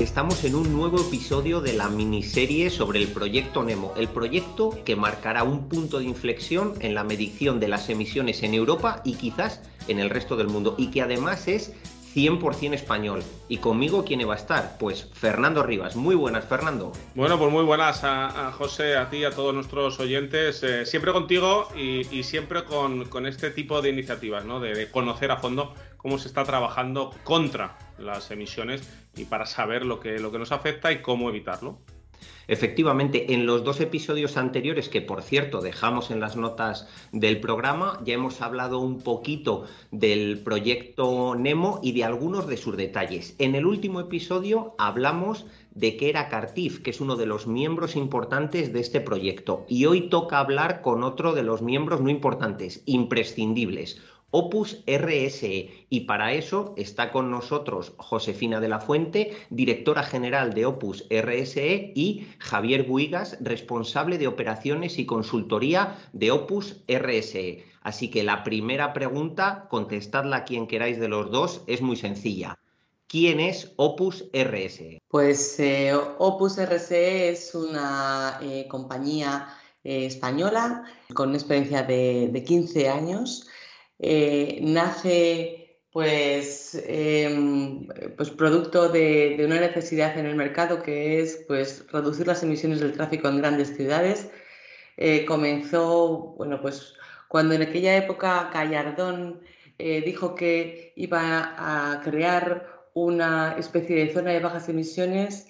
Estamos en un nuevo episodio de la miniserie sobre el proyecto Nemo, el proyecto que marcará un punto de inflexión en la medición de las emisiones en Europa y quizás en el resto del mundo, y que además es 100% español. ¿Y conmigo quién va a estar? Pues Fernando Rivas. Muy buenas, Fernando. Bueno, pues muy buenas a, José, a ti, a todos nuestros oyentes. Eh, siempre contigo y, siempre con, este tipo de iniciativas, ¿no? De, conocer a fondo cómo se está trabajando contra las emisiones y para saber lo que, lo que nos afecta y cómo evitarlo. Efectivamente, en los dos episodios anteriores, que por cierto dejamos en las notas del programa, ya hemos hablado un poquito del proyecto Nemo y de algunos de sus detalles. En el último episodio hablamos de qué era Cartif, que es uno de los miembros importantes de este proyecto. Y hoy toca hablar con otro de los miembros no importantes, imprescindibles, Opus RSE. Y para eso está con nosotros Josefina de la Fuente, directora general de Opus RSE, y Javier Buigas, responsable de operaciones y consultoría de Opus RSE. Así que la primera pregunta, contestadla a quien queráis de los dos, es muy sencilla. ¿Quién es Opus RSE? Pues eh, Opus RSE es una eh, compañía eh, española con una experiencia de, de 15 años eh, nace pues, em, pues producto de, una necesidad en el mercado que es pues, reducir las emisiones del tráfico en grandes ciudades. Eh, comenzó, bueno, pues cuando en aquella época Gallardón eh, dijo que iba a crear una especie de zona de bajas emisiones,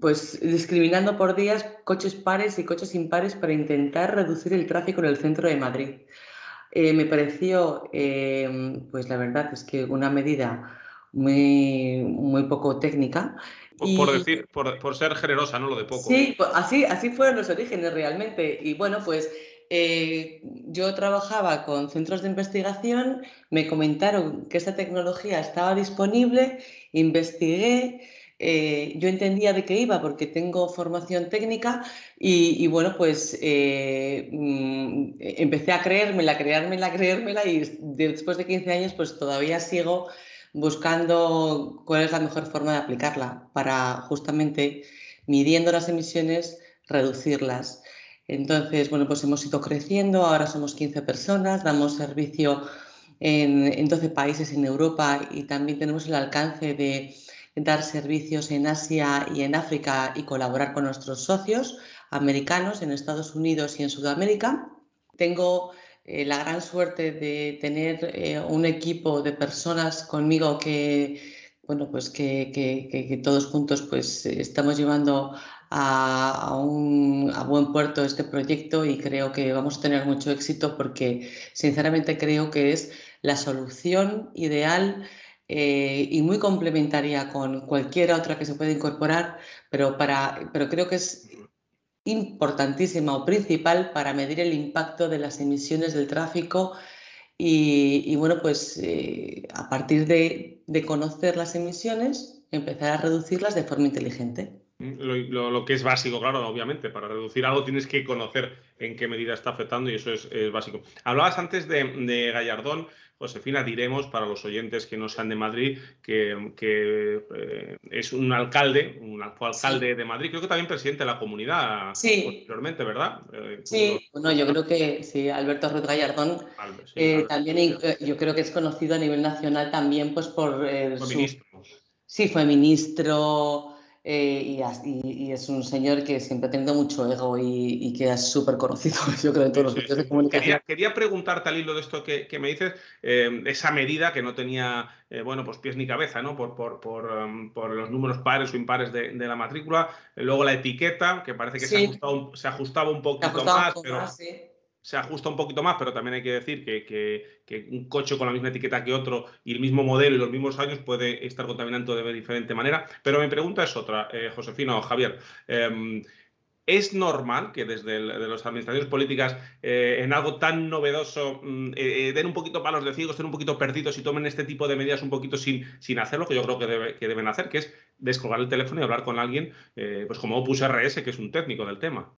pues discriminando por días coches pares y coches impares para intentar reducir el tráfico en el centro de Madrid. Eh, me pareció, eh, pues la verdad es que una medida muy, muy poco técnica. Por, decir, por, ser generosa, no lo de poco. Sí, pues, así, así fueron los orígenes realmente. Y bueno, pues eh, yo trabajaba con centros de investigación, me comentaron que esta tecnología estaba disponible, investigué, eh, yo entendía de qué iba porque tengo formación técnica y, bueno, pues eh, mm, empecé a creérmela, creérmela, creérmela y después de 15 años pues todavía sigo buscando cuál es la mejor forma de aplicarla para justamente midiendo las emisiones, reducirlas. Entonces, bueno, pues hemos ido creciendo, ahora somos 15 personas, damos servicio en, en 12 países en Europa y también tenemos el alcance de dar servicios en Asia y en África y colaborar con nuestros socios americanos en Estados Unidos y en Sudamérica. Tengo eh, la gran suerte de tener eh, un equipo de personas conmigo que, bueno, pues que, todos juntos pues, estamos llevando a, un, a buen puerto este proyecto y creo que vamos a tener mucho éxito porque sinceramente creo que es la solución ideal eh, y muy complementaria con cualquier otra que se pueda incorporar, pero, para, pero creo que es importantísima o principal para medir el impacto de las emisiones del tráfico y, bueno, pues eh, a partir de, conocer las emisiones, empezar a reducirlas de forma inteligente. Lo, que es básico, claro, obviamente, para reducir algo tienes que conocer en qué medida está afectando y eso es, básico. Hablabas antes de Gallardón, Josefina, diremos para los oyentes que no sean de Madrid que, eh, es un alcalde, un alcalde de Madrid, creo que también presidente de la comunidad sí. posteriormente, ¿verdad? Eh, sí, bueno, yo creo que sí, Alberto Ruiz Gallardón eh, también yo creo que es conocido a nivel nacional también pues por, su... Sí, fue ministro, eh, y, es un señor que siempre ha tenido mucho ego y, que es súper conocido, yo creo, en todos los medios de comunicación. Quería, preguntarte al hilo de esto que, me dices, eh, esa medida que no tenía, eh, bueno, pues pies ni cabeza, ¿no? Por, por, por, um, los números pares o impares de, la matrícula, luego la etiqueta, que parece que se, se, ajustaba un poquito más, pero se ajusta un poquito más, pero también hay que decir que, un coche con la misma etiqueta que otro y el mismo modelo y los mismos años puede estar contaminando de diferente manera. Pero mi pregunta es otra, eh, Josefina o Javier. Em, ¿Es normal que desde las administraciones políticas eh, en algo tan novedoso mm, eh, den un poquito palos de ciegos, estén un poquito perdidos y tomen este tipo de medidas un poquito sin, sin hacer lo que yo creo que, que deben hacer, que es descolgar el teléfono y hablar con alguien pues como Opus RS, que es un técnico del tema?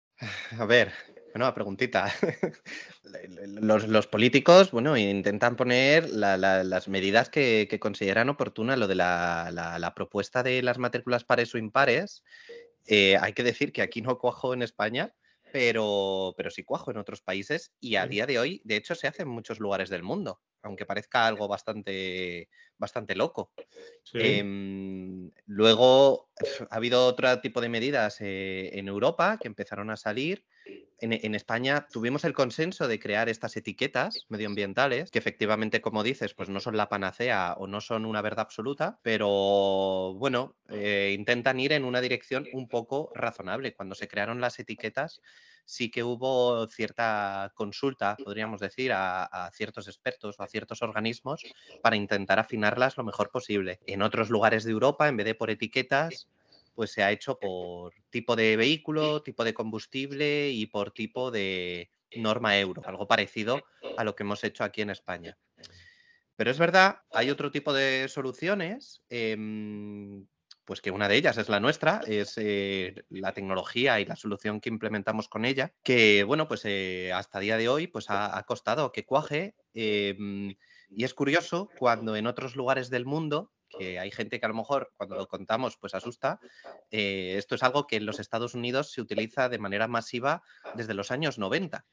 A ver, Bueno, preguntita. Los, políticos, bueno, intentan poner las medidas que, consideran oportunas. Lo de la, propuesta de las matrículas pares o impares, eh, hay que decir que aquí no cuajo en España, pero, pero sí cuajo en otros países y a día de hoy, de hecho, se hace en muchos lugares del mundo aunque parezca algo bastante, bastante loco. Em, luego ha habido otro tipo de medidas eh, en Europa que empezaron a salir. En, España tuvimos el consenso de crear estas etiquetas medioambientales, que efectivamente, como dices, pues no son la panacea o no son una verdad absoluta, pero bueno, eh, intentan ir en una dirección un poco razonable. Cuando se crearon las etiquetas, sí que hubo cierta consulta, podríamos decir, a, ciertos expertos o a ciertos organismos para intentar afinarlas lo mejor posible. En otros lugares de Europa, en vez de por etiquetas, pues se ha hecho por tipo de vehículo, tipo de combustible y por tipo de norma euro, algo parecido a lo que hemos hecho aquí en España. Pero es verdad, hay otro tipo de soluciones em, pues que una de ellas es la nuestra, es eh, la tecnología y la solución que implementamos con ella, que bueno, pues eh, hasta día de hoy pues ha, costado que cuaje. Em, y es curioso cuando en otros lugares del mundo que hay gente que a lo mejor cuando lo contamos pues asusta, eh, esto es algo que en los Estados Unidos se utiliza de manera masiva desde los años 90.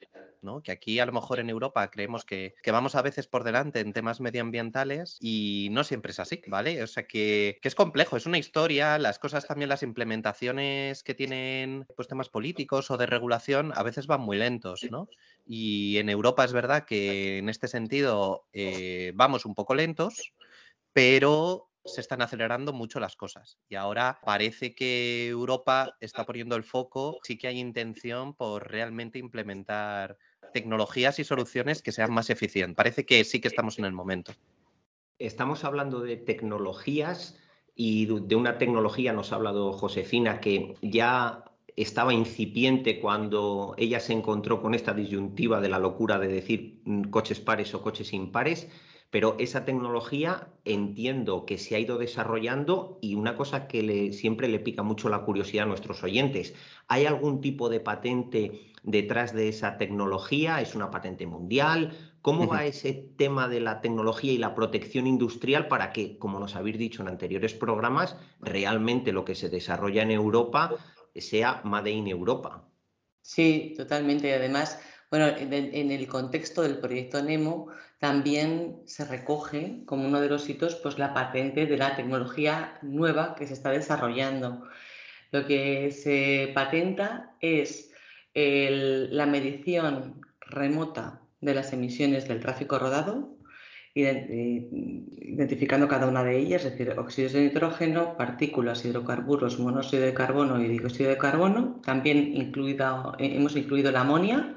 ¿no? Que aquí a lo mejor en Europa creemos que, vamos a veces por delante en temas medioambientales y no siempre es así, ¿vale? O sea que, es complejo, es una historia, las cosas también, las implementaciones que tienen pues temas políticos o de regulación a veces van muy lentos, ¿no? Y en Europa es verdad que en este sentido eh, vamos un poco lentos, pero se están acelerando mucho las cosas. Y ahora parece que Europa está poniendo el foco, sí que hay intención por realmente implementar tecnologías y soluciones que sean más eficientes. Parece que sí que estamos en el momento. Estamos hablando de tecnologías y de una tecnología, nos ha hablado Josefina, que ya estaba incipiente cuando ella se encontró con esta disyuntiva de la locura de decir mm, coches pares o coches impares pero esa tecnología entiendo que se ha ido desarrollando y una cosa que siempre le pica mucho la curiosidad a nuestros oyentes, ¿hay algún tipo de patente detrás de esa tecnología? ¿Es una patente mundial? ¿Cómo va ese tema de la tecnología y la protección industrial para que, como nos habéis dicho en anteriores programas, realmente lo que se desarrolla en Europa sea Made in Europa? Sí, totalmente. Además, bueno, en el contexto del proyecto NEMO también se recoge como uno de los hitos pues, la patente de la tecnología nueva que se está desarrollando. Lo que se patenta es la medición remota de las emisiones del tráfico rodado, identificando cada una de ellas, es decir, óxidos de nitrógeno, partículas, hidrocarburos, monóxido de carbono y dióxido de carbono. También hemos incluido la amonia,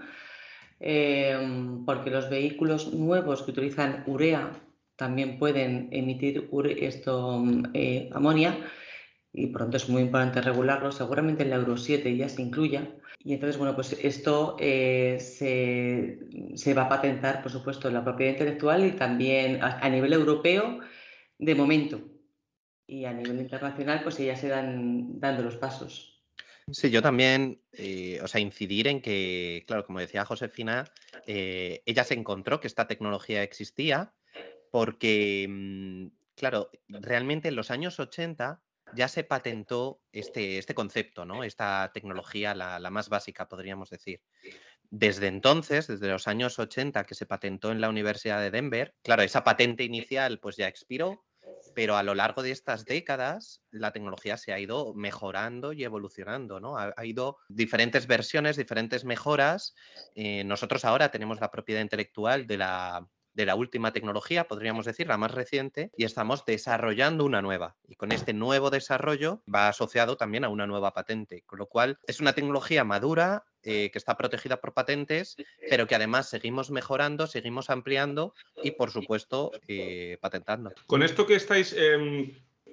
Em, porque los vehículos nuevos que utilizan urea también pueden emitir esto, mm, eh, amonia y pronto es muy importante regularlo. Seguramente en la Euro 7 ya se incluya. Y entonces, bueno, pues esto eh, se, va a patentar, por supuesto, en la propiedad intelectual y también a, nivel europeo de momento. Y a nivel internacional, pues ya se dan dando los pasos. Sí, yo también, eh, o sea, incidir en que, claro, como decía Josefina, eh, ella se encontró que esta tecnología existía porque, mm, claro, realmente en los años 80 ya se patentó este, este concepto, ¿no? Esta tecnología, la, la más básica, podríamos decir. Desde entonces, desde los años 80 que se patentó en la Universidad de Denver, claro, esa patente inicial pues ya expiró, pero a lo largo de estas décadas la tecnología se ha ido mejorando y evolucionando, ¿no? Ha, ido diferentes versiones, diferentes mejoras. Eh, nosotros ahora tenemos la propiedad intelectual de la, de la última tecnología, podríamos decir, la más reciente, y estamos desarrollando una nueva. Y con este nuevo desarrollo va asociado también a una nueva patente, con lo cual es una tecnología madura, eh, que está protegida por patentes, pero que además seguimos mejorando, seguimos ampliando y, por supuesto, eh, patentando. Con esto que estáis em,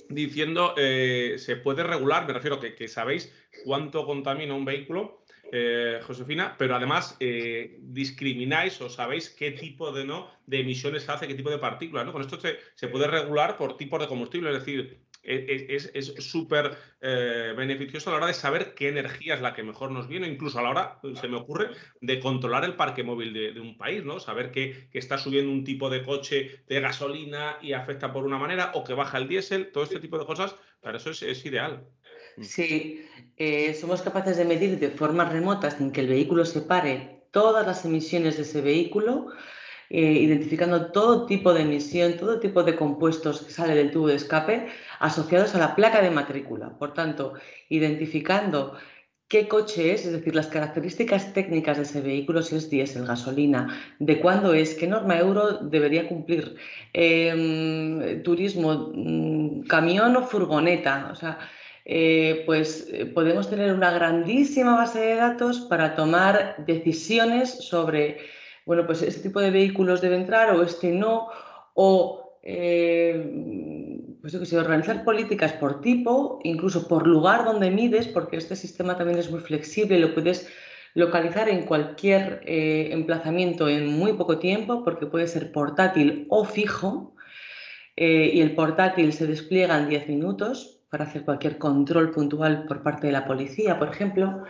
diciendo, eh, se puede regular, me refiero que, que sabéis cuánto contamina un vehículo eh, Josefina, pero además eh, discrimináis o sabéis qué tipo de, ¿no? de emisiones hace, qué tipo de partículas. ¿no? Con esto se, puede regular por tipos de combustible, es decir, es súper eh, beneficioso a la hora de saber qué energía es la que mejor nos viene, incluso a la hora, se me ocurre, de controlar el parque móvil de, un país, ¿no? Saber que, está subiendo un tipo de coche de gasolina y afecta por una manera, o que baja el diésel, todo este tipo de cosas, para eso es, ideal. Sí, eh, somos capaces de medir de forma remota sin que el vehículo se pare todas las emisiones de ese vehículo eh, identificando todo tipo de emisión, todo tipo de compuestos que sale del tubo de escape asociados a la placa de matrícula. Por tanto, identificando qué coche es, es decir, las características técnicas de ese vehículo, si es diésel, gasolina, de cuándo es, qué norma euro debería cumplir, em, turismo, mm, camión o furgoneta, o sea, eh, pues eh, podemos tener una grandísima base de datos para tomar decisiones sobre bueno, pues este tipo de vehículos debe entrar o este no, o eh, pues organizar políticas por tipo, incluso por lugar donde mides, porque este sistema también es muy flexible, lo puedes localizar en cualquier eh, emplazamiento en muy poco tiempo, porque puede ser portátil o fijo, eh, y el portátil se despliega en 10 minutos para hacer cualquier control puntual por parte de la policía, por ejemplo.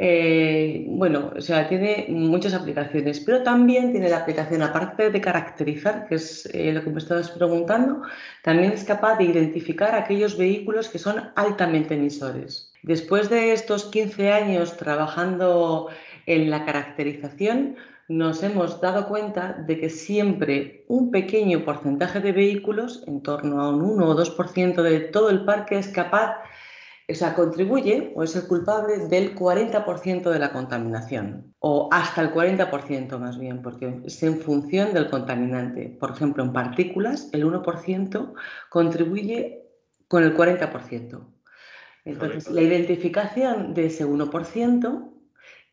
Eh, bueno, o sea, tiene muchas aplicaciones, pero también tiene la aplicación, aparte de caracterizar, que es eh, lo que me estabas preguntando, también es capaz de identificar aquellos vehículos que son altamente emisores. Después de estos 15 años trabajando en la caracterización, nos hemos dado cuenta de que siempre un pequeño porcentaje de vehículos, en torno a un 1 o 2% de todo el parque, es capaz o sea, contribuye o es el culpable del 40% de la contaminación, o hasta el 40% más bien, porque es en función del contaminante. Por ejemplo, en partículas, el 1% contribuye con el 40%. Entonces, la identificación de ese 1%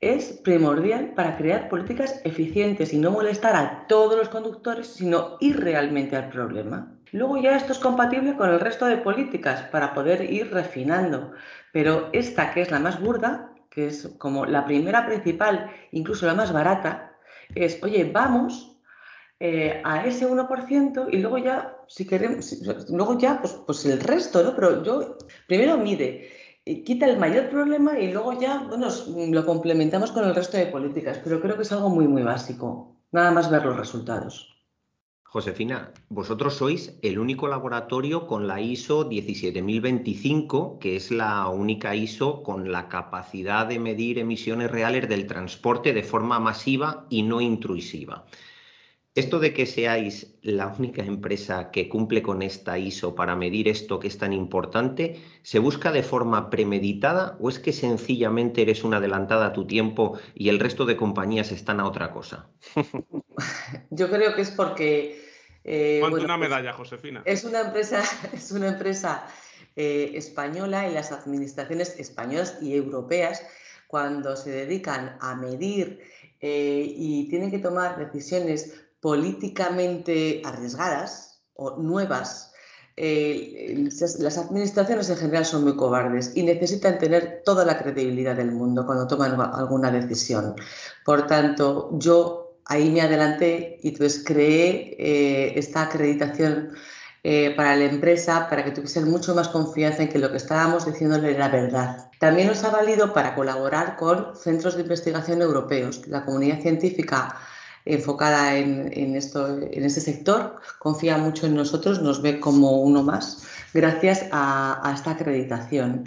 es primordial para crear políticas eficientes y no molestar a todos los conductores, sino ir realmente al problema. Luego ya esto es compatible con el resto de políticas para poder ir refinando, pero esta que es la más burda, que es como la primera principal, incluso la más barata, es, oye, vamos eh, a ese 1% y luego ya, si queremos, luego ya, pues, pues el resto, ¿no? Pero yo, primero mide, quita el mayor problema y luego ya, bueno, lo complementamos con el resto de políticas, pero creo que es algo muy, muy básico, nada más ver los resultados. Josefina, vosotros sois el único laboratorio con la ISO 17025, que es la única ISO con la capacidad de medir emisiones reales del transporte de forma masiva y no intrusiva. Esto de que seáis la única empresa que cumple con esta ISO para medir esto que es tan importante, ¿se busca de forma premeditada o es que sencillamente eres una adelantada a tu tiempo y el resto de compañías están a otra cosa? Yo creo que es porque eh, una pues medalla, Josefina? Es una empresa, es una empresa eh, española y las administraciones españolas y europeas, cuando se dedican a medir eh, y tienen que tomar decisiones políticamente arriesgadas o nuevas, las administraciones en general son muy cobardes y necesitan tener toda la credibilidad del mundo cuando toman alguna decisión. Por tanto, yo ahí me adelanté y entonces creé eh, esta acreditación eh, para la empresa para que tuviesen mucho más confianza en que lo que estábamos diciéndole era verdad. También nos ha valido para colaborar con centros de investigación europeos. La comunidad científica enfocada en, esto, en este sector confía mucho en nosotros, nos ve como uno más gracias a esta acreditación.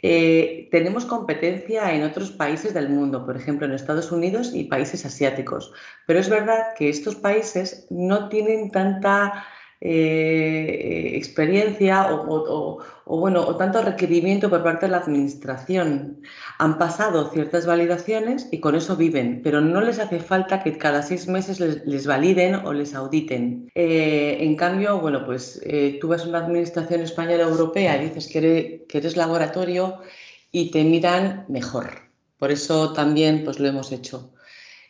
Eh, tenemos competencia en otros países del mundo, por ejemplo en Estados Unidos y países asiáticos, pero es verdad que estos países no tienen tanta eh, experiencia o, bueno, o tanto requerimiento por parte de la administración. Han pasado ciertas validaciones y con eso viven, pero no les hace falta que cada seis meses les, validen o les auditen. Eh, en cambio, bueno, pues eh, tú vas a una administración española europea y dices que que eres laboratorio y te miran mejor. Por eso también pues lo hemos hecho.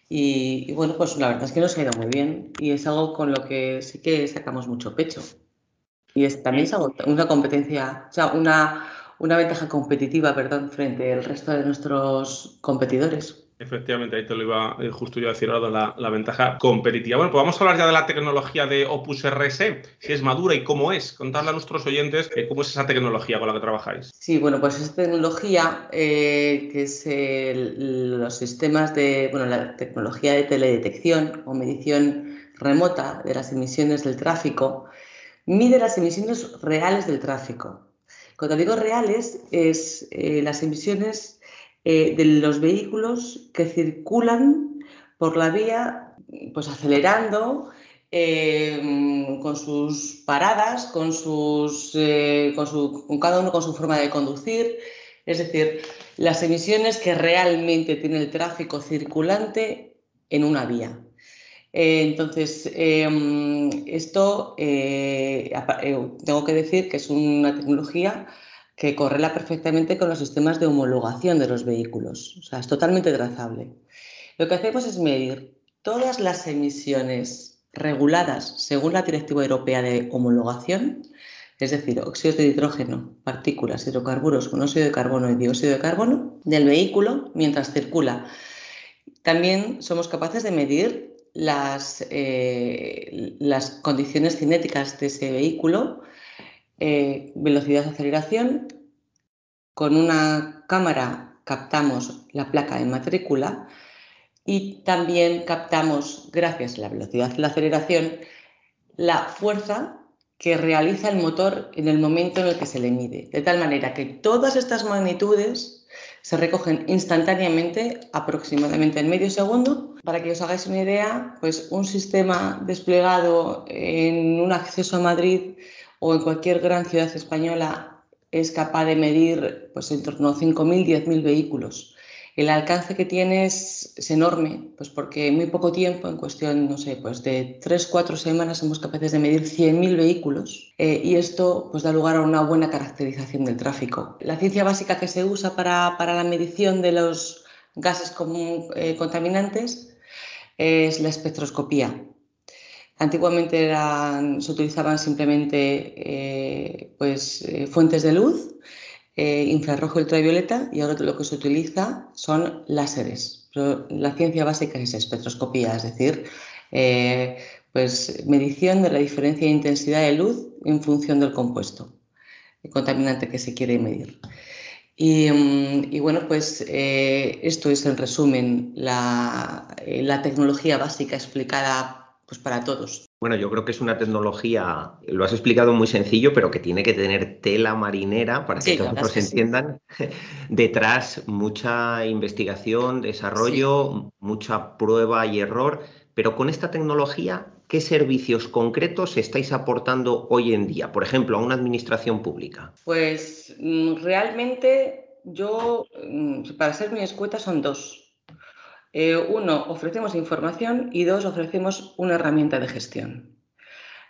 Y, bueno, pues la verdad es que nos ha ido muy bien y es algo con lo que sí que sacamos mucho pecho. Y es, también es una competencia, o sea, una, una ventaja competitiva, perdón, frente al resto de nuestros competidores. Efectivamente, ahí te lo iba eh, justo yo a decir ahora la, ventaja competitiva. Bueno, pues vamos a hablar ya de la tecnología de Opus RS, si es madura y cómo es. Contarle a nuestros oyentes eh, cómo es esa tecnología con la que trabajáis. Sí, bueno, pues esa tecnología eh, que es los sistemas de, bueno, la tecnología de teledetección o medición remota de las emisiones del tráfico, mide las emisiones reales del tráfico. Cuando digo reales, es las emisiones eh, de los vehículos que circulan por la vía, pues acelerando, eh, con sus paradas, con, sus, eh, con, su, con cada uno con su forma de conducir. Es decir, las emisiones que realmente tiene el tráfico circulante en una vía. entonces, esto tengo que decir que es una tecnología que correla perfectamente con los sistemas de homologación de los vehículos. O sea, es totalmente trazable. Lo que hacemos es medir todas las emisiones reguladas según la Directiva Europea de Homologación, es decir, óxidos de nitrógeno, partículas, hidrocarburos, monóxido de carbono y dióxido de carbono del vehículo mientras circula. También somos capaces de medir las, eh, las condiciones cinéticas de ese vehículo eh, velocidad de aceleración. Con una cámara captamos la placa de matrícula y también captamos, gracias a la velocidad de la aceleración, la fuerza que realiza el motor en el momento en el que se le mide. De tal manera que todas estas magnitudes se recogen instantáneamente, aproximadamente en medio segundo. Para que os hagáis una idea, pues un sistema desplegado en un acceso a Madrid o en cualquier gran ciudad española es capaz de medir pues, en torno a 5.000, 10.000 vehículos. El alcance que tiene es, enorme, pues porque en muy poco tiempo, en cuestión, no sé, pues de 3-4 semanas, somos capaces de medir 100.000 vehículos eh, y esto pues, da lugar a una buena caracterización del tráfico. La ciencia básica que se usa para, la medición de los gases eh, contaminantes es la espectroscopía. Antiguamente se utilizaban simplemente eh, pues, eh, fuentes de luz, eh, infrarrojo y ultravioleta, y ahora lo que se utiliza son láseres. la ciencia básica es espectroscopía, es decir, pues, medición de la diferencia de intensidad de luz en función del compuesto el contaminante que se quiere medir. Y, mm, bueno, pues esto es en resumen la tecnología básica explicada pues para todos. Bueno, yo creo que es una tecnología, lo has explicado muy sencillo, pero que tiene que tener tela marinera para que todos entiendan. Detrás mucha investigación, desarrollo, mucha prueba y error, pero con esta tecnología, ¿qué servicios concretos estáis aportando hoy en día? Por ejemplo, a una administración pública. Pues mm, realmente yo, mm, para ser muy escueta, son dos. Eh, uno, ofrecemos información y dos, ofrecemos una herramienta de gestión.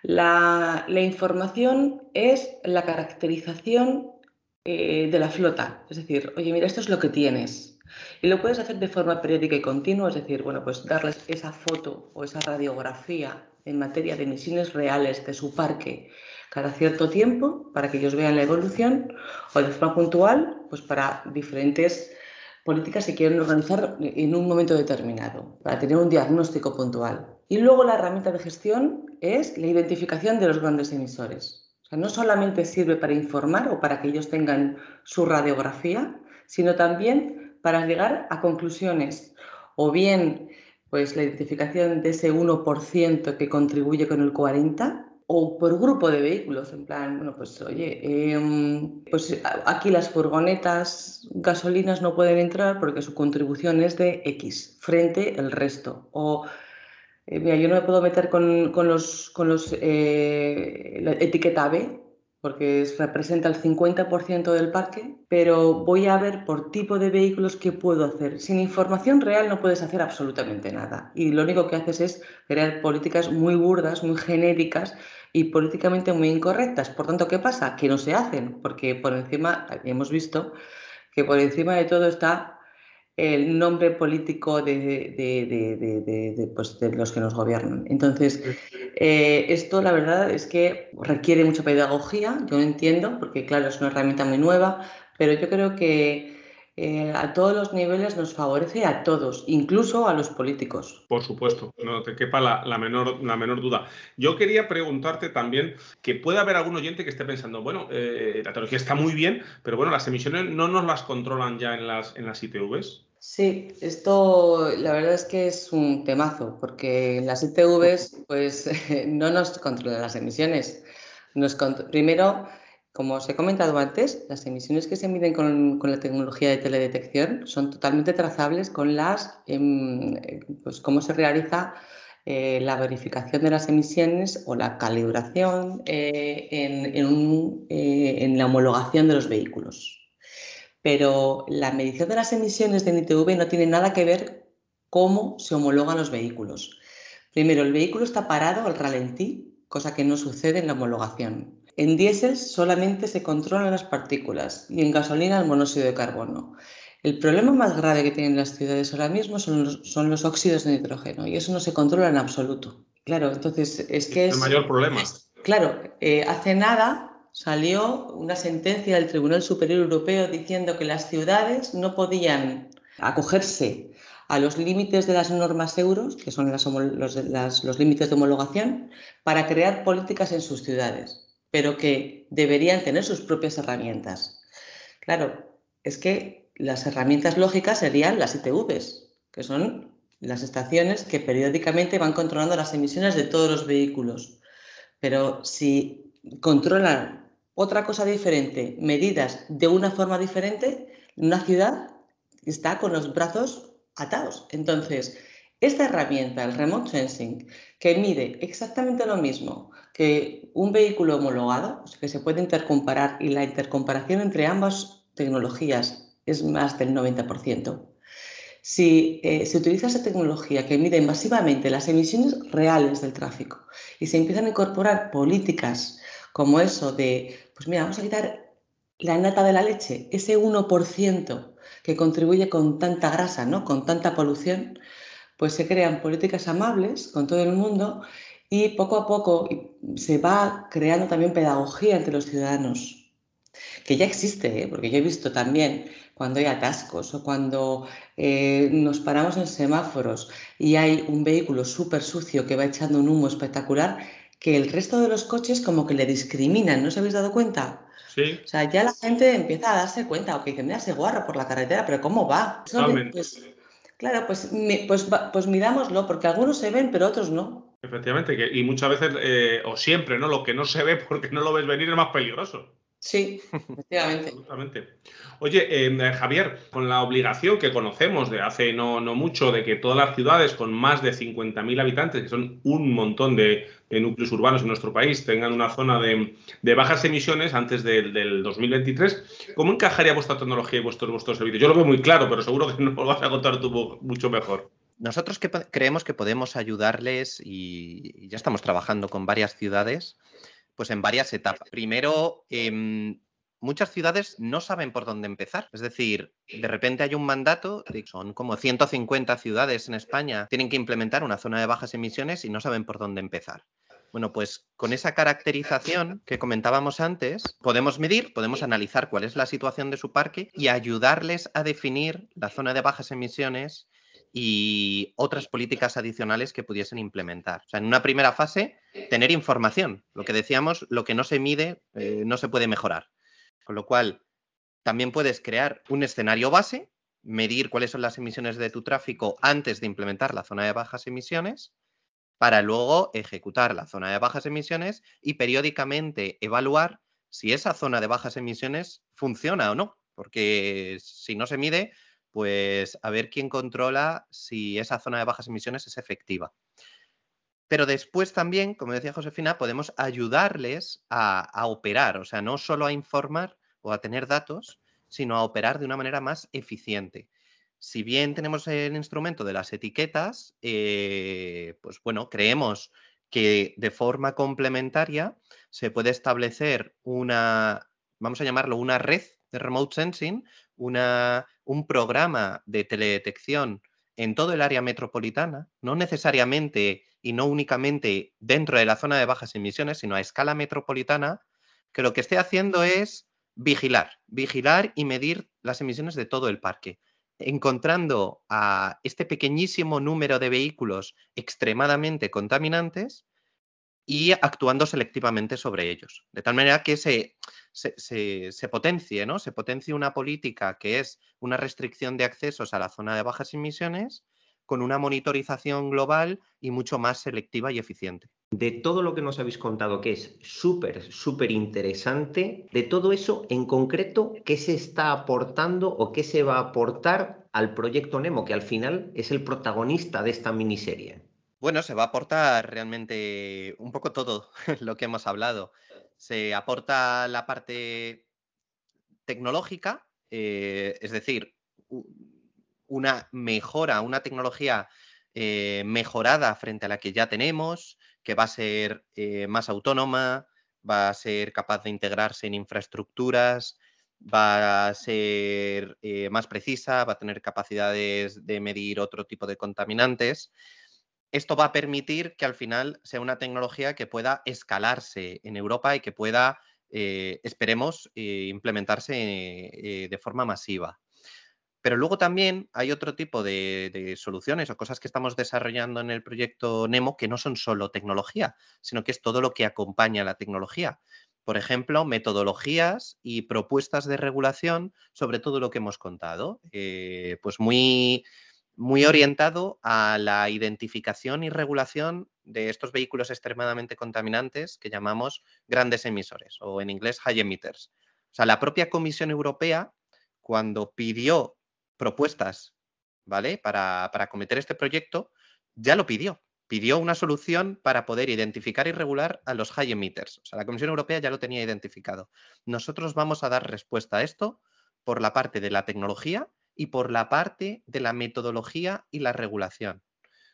La, información es la caracterización eh, de la flota, es decir, oye, mira, esto es lo que tienes. Y lo puedes hacer de forma periódica y continua, es decir, bueno, pues darles esa foto o esa radiografía en materia de emisiones reales de su parque cada cierto tiempo para que ellos vean la evolución o de forma puntual, pues para diferentes políticas se quieren organizar en un momento determinado para tener un diagnóstico puntual. Y luego la herramienta de gestión es la identificación de los grandes emisores. O sea, no solamente sirve para informar o para que ellos tengan su radiografía, sino también para llegar a conclusiones o bien pues la identificación de ese 1% que contribuye con el 40 o por grupo de vehículos, en plan, bueno, pues oye, em, pues aquí las furgonetas gasolinas no pueden entrar porque su contribución es de X frente el resto. O, eh, mira, yo no me puedo meter con, los, con los eh, la etiqueta B porque representa el 50% del parque, pero voy a ver por tipo de vehículos qué puedo hacer. Sin información real no puedes hacer absolutamente nada. Y lo único que haces es crear políticas muy burdas, muy genéricas, y políticamente muy incorrectas. Por tanto, ¿qué pasa? Que no se hacen, porque por encima, hemos visto que por encima de todo está el nombre político de, pues, los que nos gobiernan. Entonces, eh, esto la verdad es que requiere mucha pedagogía, yo lo entiendo, porque claro, es una herramienta muy nueva, pero yo creo que eh, a todos los niveles nos favorece a todos, incluso a los políticos. Por supuesto, no te quepa la, menor, la menor duda. Yo quería preguntarte también que puede haber algún oyente que esté pensando, bueno, eh, la tecnología está muy bien, pero bueno, las emisiones no nos las controlan ya en las, en las ITVs. Sí, esto la verdad es que es un temazo, porque las ITVs pues no nos controlan las emisiones. Nos primero, como os he comentado antes, las emisiones que se miden con, la tecnología de teledetección son totalmente trazables con las, em, pues cómo se realiza eh, la verificación de las emisiones o la calibración eh, eh, en, la homologación de los vehículos. Pero la medición de las emisiones de NITV no tiene nada que ver cómo se homologan los vehículos. Primero, el vehículo está parado al ralentí, cosa que no sucede en la homologación. En diésel solamente se controlan las partículas y en gasolina el monóxido de carbono. El problema más grave que tienen las ciudades ahora mismo son los, óxidos de nitrógeno y eso no se controla en absoluto. Claro, entonces es que es... El mayor problema. claro, eh, hace nada salió una sentencia del Tribunal Superior Europeo diciendo que las ciudades no podían acogerse a los límites de las normas euros, que son los límites de homologación, para crear políticas en sus ciudades pero que deberían tener sus propias herramientas. Claro, es que las herramientas lógicas serían las ITVs, que son las estaciones que periódicamente van controlando las emisiones de todos los vehículos. Pero si controlan otra cosa diferente, medidas de una forma diferente, una ciudad está con los brazos atados. Entonces, esta herramienta, el Remote Sensing, que mide exactamente lo mismo que un vehículo homologado, que se puede intercomparar y la intercomparación entre ambas tecnologías es más del 90%. Si eh, se utiliza esa tecnología que mide masivamente las emisiones reales del tráfico y se empiezan a incorporar políticas como eso de, pues mira, vamos a quitar la nata de la leche, ese 1% que contribuye con tanta grasa, ¿no? con tanta polución, pues se crean políticas amables con todo el mundo y poco a poco se va creando también pedagogía entre los ciudadanos, que ya existe, ¿eh? porque yo he visto también cuando hay atascos o cuando eh, nos paramos en semáforos y hay un vehículo súper sucio que va echando un humo espectacular, que el resto de los coches como que le discriminan, ¿no os habéis dado cuenta? Sí. O sea, ya la gente empieza a darse cuenta, o que dice, mira, se guarra por la carretera, pero ¿cómo va? Pues, claro, pues, pues, pues mirámoslo, porque algunos se ven, pero otros no. Efectivamente, y muchas veces, eh, o siempre, ¿no? Lo que no se ve porque no lo ves venir es más peligroso. Sí, efectivamente. Oye, em, eh, Javier, con la obligación que conocemos de hace no, no mucho de que todas las ciudades con más de 50.000 habitantes, que son un montón de, núcleos urbanos en nuestro país, tengan una zona de, bajas emisiones antes del 2023, ¿cómo encajaría vuestra tecnología y vuestros, vuestros servicios? Yo lo veo muy claro, pero seguro que nos lo vas a contar tú mucho mejor. Nosotros creemos que podemos ayudarles y ya estamos trabajando con varias ciudades, pues en varias etapas. Primero, em, muchas ciudades no saben por dónde empezar. Es decir, de repente hay un mandato, son como 150 ciudades en España, tienen que implementar una zona de bajas emisiones y no saben por dónde empezar. Bueno, pues con esa caracterización que comentábamos antes, podemos medir, podemos analizar cuál es la situación de su parque y ayudarles a definir la zona de bajas emisiones y otras políticas adicionales que pudiesen implementar. O sea, en una primera fase, tener información. Lo que decíamos, lo que no se mide eh, no se puede mejorar. Con lo cual, también puedes crear un escenario base, medir cuáles son las emisiones de tu tráfico antes de implementar la zona de bajas emisiones, para luego ejecutar la zona de bajas emisiones y periódicamente evaluar si esa zona de bajas emisiones funciona o no. Porque si no se mide, pues a ver quién controla si esa zona de bajas emisiones es efectiva. Pero después también, como decía Josefina, podemos ayudarles a, operar, o sea, no solo a informar o a tener datos, sino a operar de una manera más eficiente. Si bien tenemos el instrumento de las etiquetas, eh, pues bueno, creemos que de forma complementaria se puede establecer una, vamos a llamarlo una red de remote sensing, una, un programa de teledetección en todo el área metropolitana, no necesariamente y no únicamente dentro de la zona de bajas emisiones, sino a escala metropolitana, que lo que esté haciendo es vigilar, vigilar y medir las emisiones de todo el parque, encontrando a este pequeñísimo número de vehículos extremadamente contaminantes y actuando selectivamente sobre ellos. De tal manera que se, se, potencie, ¿no? Se potencie una política que es una restricción de accesos a la zona de bajas emisiones con una monitorización global y mucho más selectiva y eficiente. De todo lo que nos habéis contado, que es súper, súper interesante, de todo eso en concreto, ¿qué se está aportando o qué se va a aportar al proyecto Nemo, que al final es el protagonista de esta miniserie? Bueno, se va a aportar realmente un poco todo lo que hemos hablado. Se aporta la parte tecnológica, eh, es decir, una mejora, una tecnología eh, mejorada frente a la que ya tenemos, que va a ser eh, más autónoma, va a ser capaz de integrarse en infraestructuras, va a ser más precisa, va a tener capacidades de medir otro tipo de contaminantes. Esto va a permitir que al final sea una tecnología que pueda escalarse en Europa y que pueda, esperemos, implementarse de forma masiva. Pero luego también hay otro tipo de, soluciones o cosas que estamos desarrollando en el proyecto Nemo que no son solo tecnología, sino que es todo lo que acompaña a la tecnología. Por ejemplo, metodologías y propuestas de regulación sobre todo lo que hemos contado. Eh, pues muy, muy orientado a la identificación y regulación de estos vehículos extremadamente contaminantes que llamamos grandes emisores o en inglés high emitters. O sea, la propia Comisión Europea, cuando pidió propuestas, ¿vale? Para, acometer este proyecto, ya lo pidió. Pidió una solución para poder identificar y regular a los high emitters. O sea, la Comisión Europea ya lo tenía identificado. Nosotros vamos a dar respuesta a esto por la parte de la tecnología y por la parte de la metodología y la regulación.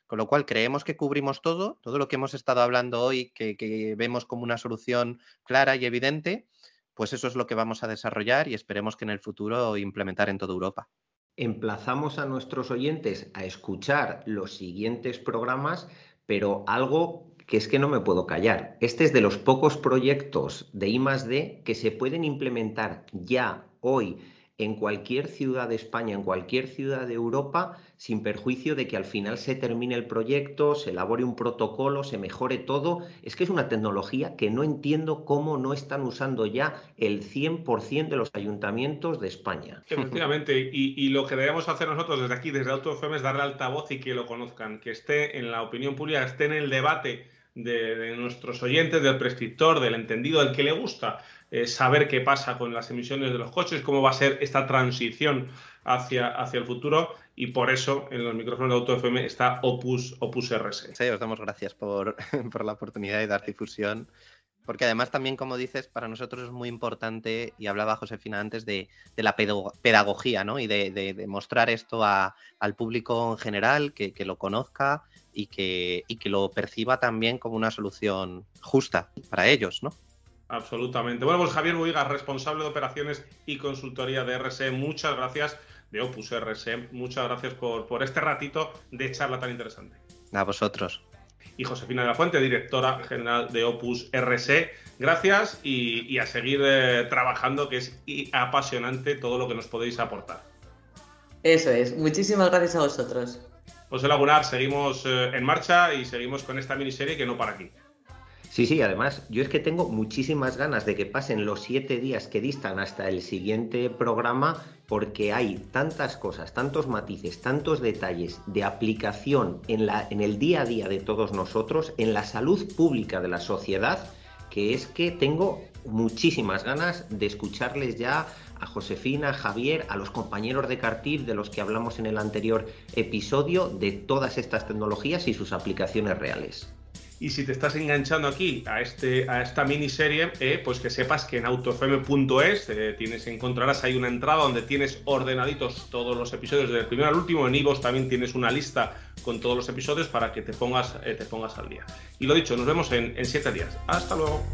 Con lo cual creemos que cubrimos todo, todo lo que hemos estado hablando hoy, que, que, vemos como una solución clara y evidente, pues eso es lo que vamos a desarrollar y esperemos que en el futuro implementar en toda Europa. Emplazamos a nuestros oyentes a escuchar los siguientes programas, pero algo que es que no me puedo callar. Este es de los pocos proyectos de I que se pueden implementar ya hoy en cualquier ciudad de España, en cualquier ciudad de Europa, sin perjuicio de que al final se termine el proyecto, se elabore un protocolo, se mejore todo. Es que es una tecnología que no entiendo cómo no están usando ya el 100% de los ayuntamientos de España. Efectivamente, y, lo que debemos hacer nosotros desde aquí, desde AutoFM, es darle altavoz y que lo conozcan, que esté en la opinión pública, esté en el debate de, de, nuestros oyentes, del prescriptor, del entendido, del que le gusta eh, saber qué pasa con las emisiones de los coches, cómo va a ser esta transición hacia, hacia el futuro y por eso en los micrófonos de AutoFM está Opus, Opus RS. Sí, os damos gracias por, por la oportunidad de dar difusión porque además también, como dices, para nosotros es muy importante, y hablaba Josefina antes, de, de la pedagogía, ¿no? Y de, de, mostrar esto a, al público en general, que, que lo conozca y que, y que, lo perciba también como una solución justa para ellos, ¿no? Absolutamente. Bueno, pues Javier Buigas, responsable de operaciones y consultoría de RSE, muchas gracias, de Opus RSE, muchas gracias por, por este ratito de charla tan interesante. A vosotros. Y Josefina de la Fuente, directora general de Opus RSE, gracias y, a seguir eh, trabajando, que es apasionante todo lo que nos podéis aportar. Eso es, muchísimas gracias a vosotros. José Lagunar, seguimos eh, en marcha y seguimos con esta miniserie que no para aquí. Sí, sí, además, yo es que tengo muchísimas ganas de que pasen los siete días que distan hasta el siguiente programa, porque hay tantas cosas, tantos matices, tantos detalles de aplicación en, la, en el día a día de todos nosotros, en la salud pública de la sociedad, que es que tengo muchísimas ganas de escucharles ya a Josefina, a Javier, a los compañeros de Cartif de los que hablamos en el anterior episodio, de todas estas tecnologías y sus aplicaciones reales. Y si te estás enganchando aquí a, este, a esta miniserie, eh, pues que sepas que en autofm.es eh, tienes, encontrarás ahí una entrada donde tienes ordenaditos todos los episodios, desde el primero al último. En Ivos también tienes una lista con todos los episodios para que te pongas, eh, te pongas al día. Y lo dicho, nos vemos en, en siete días. Hasta luego.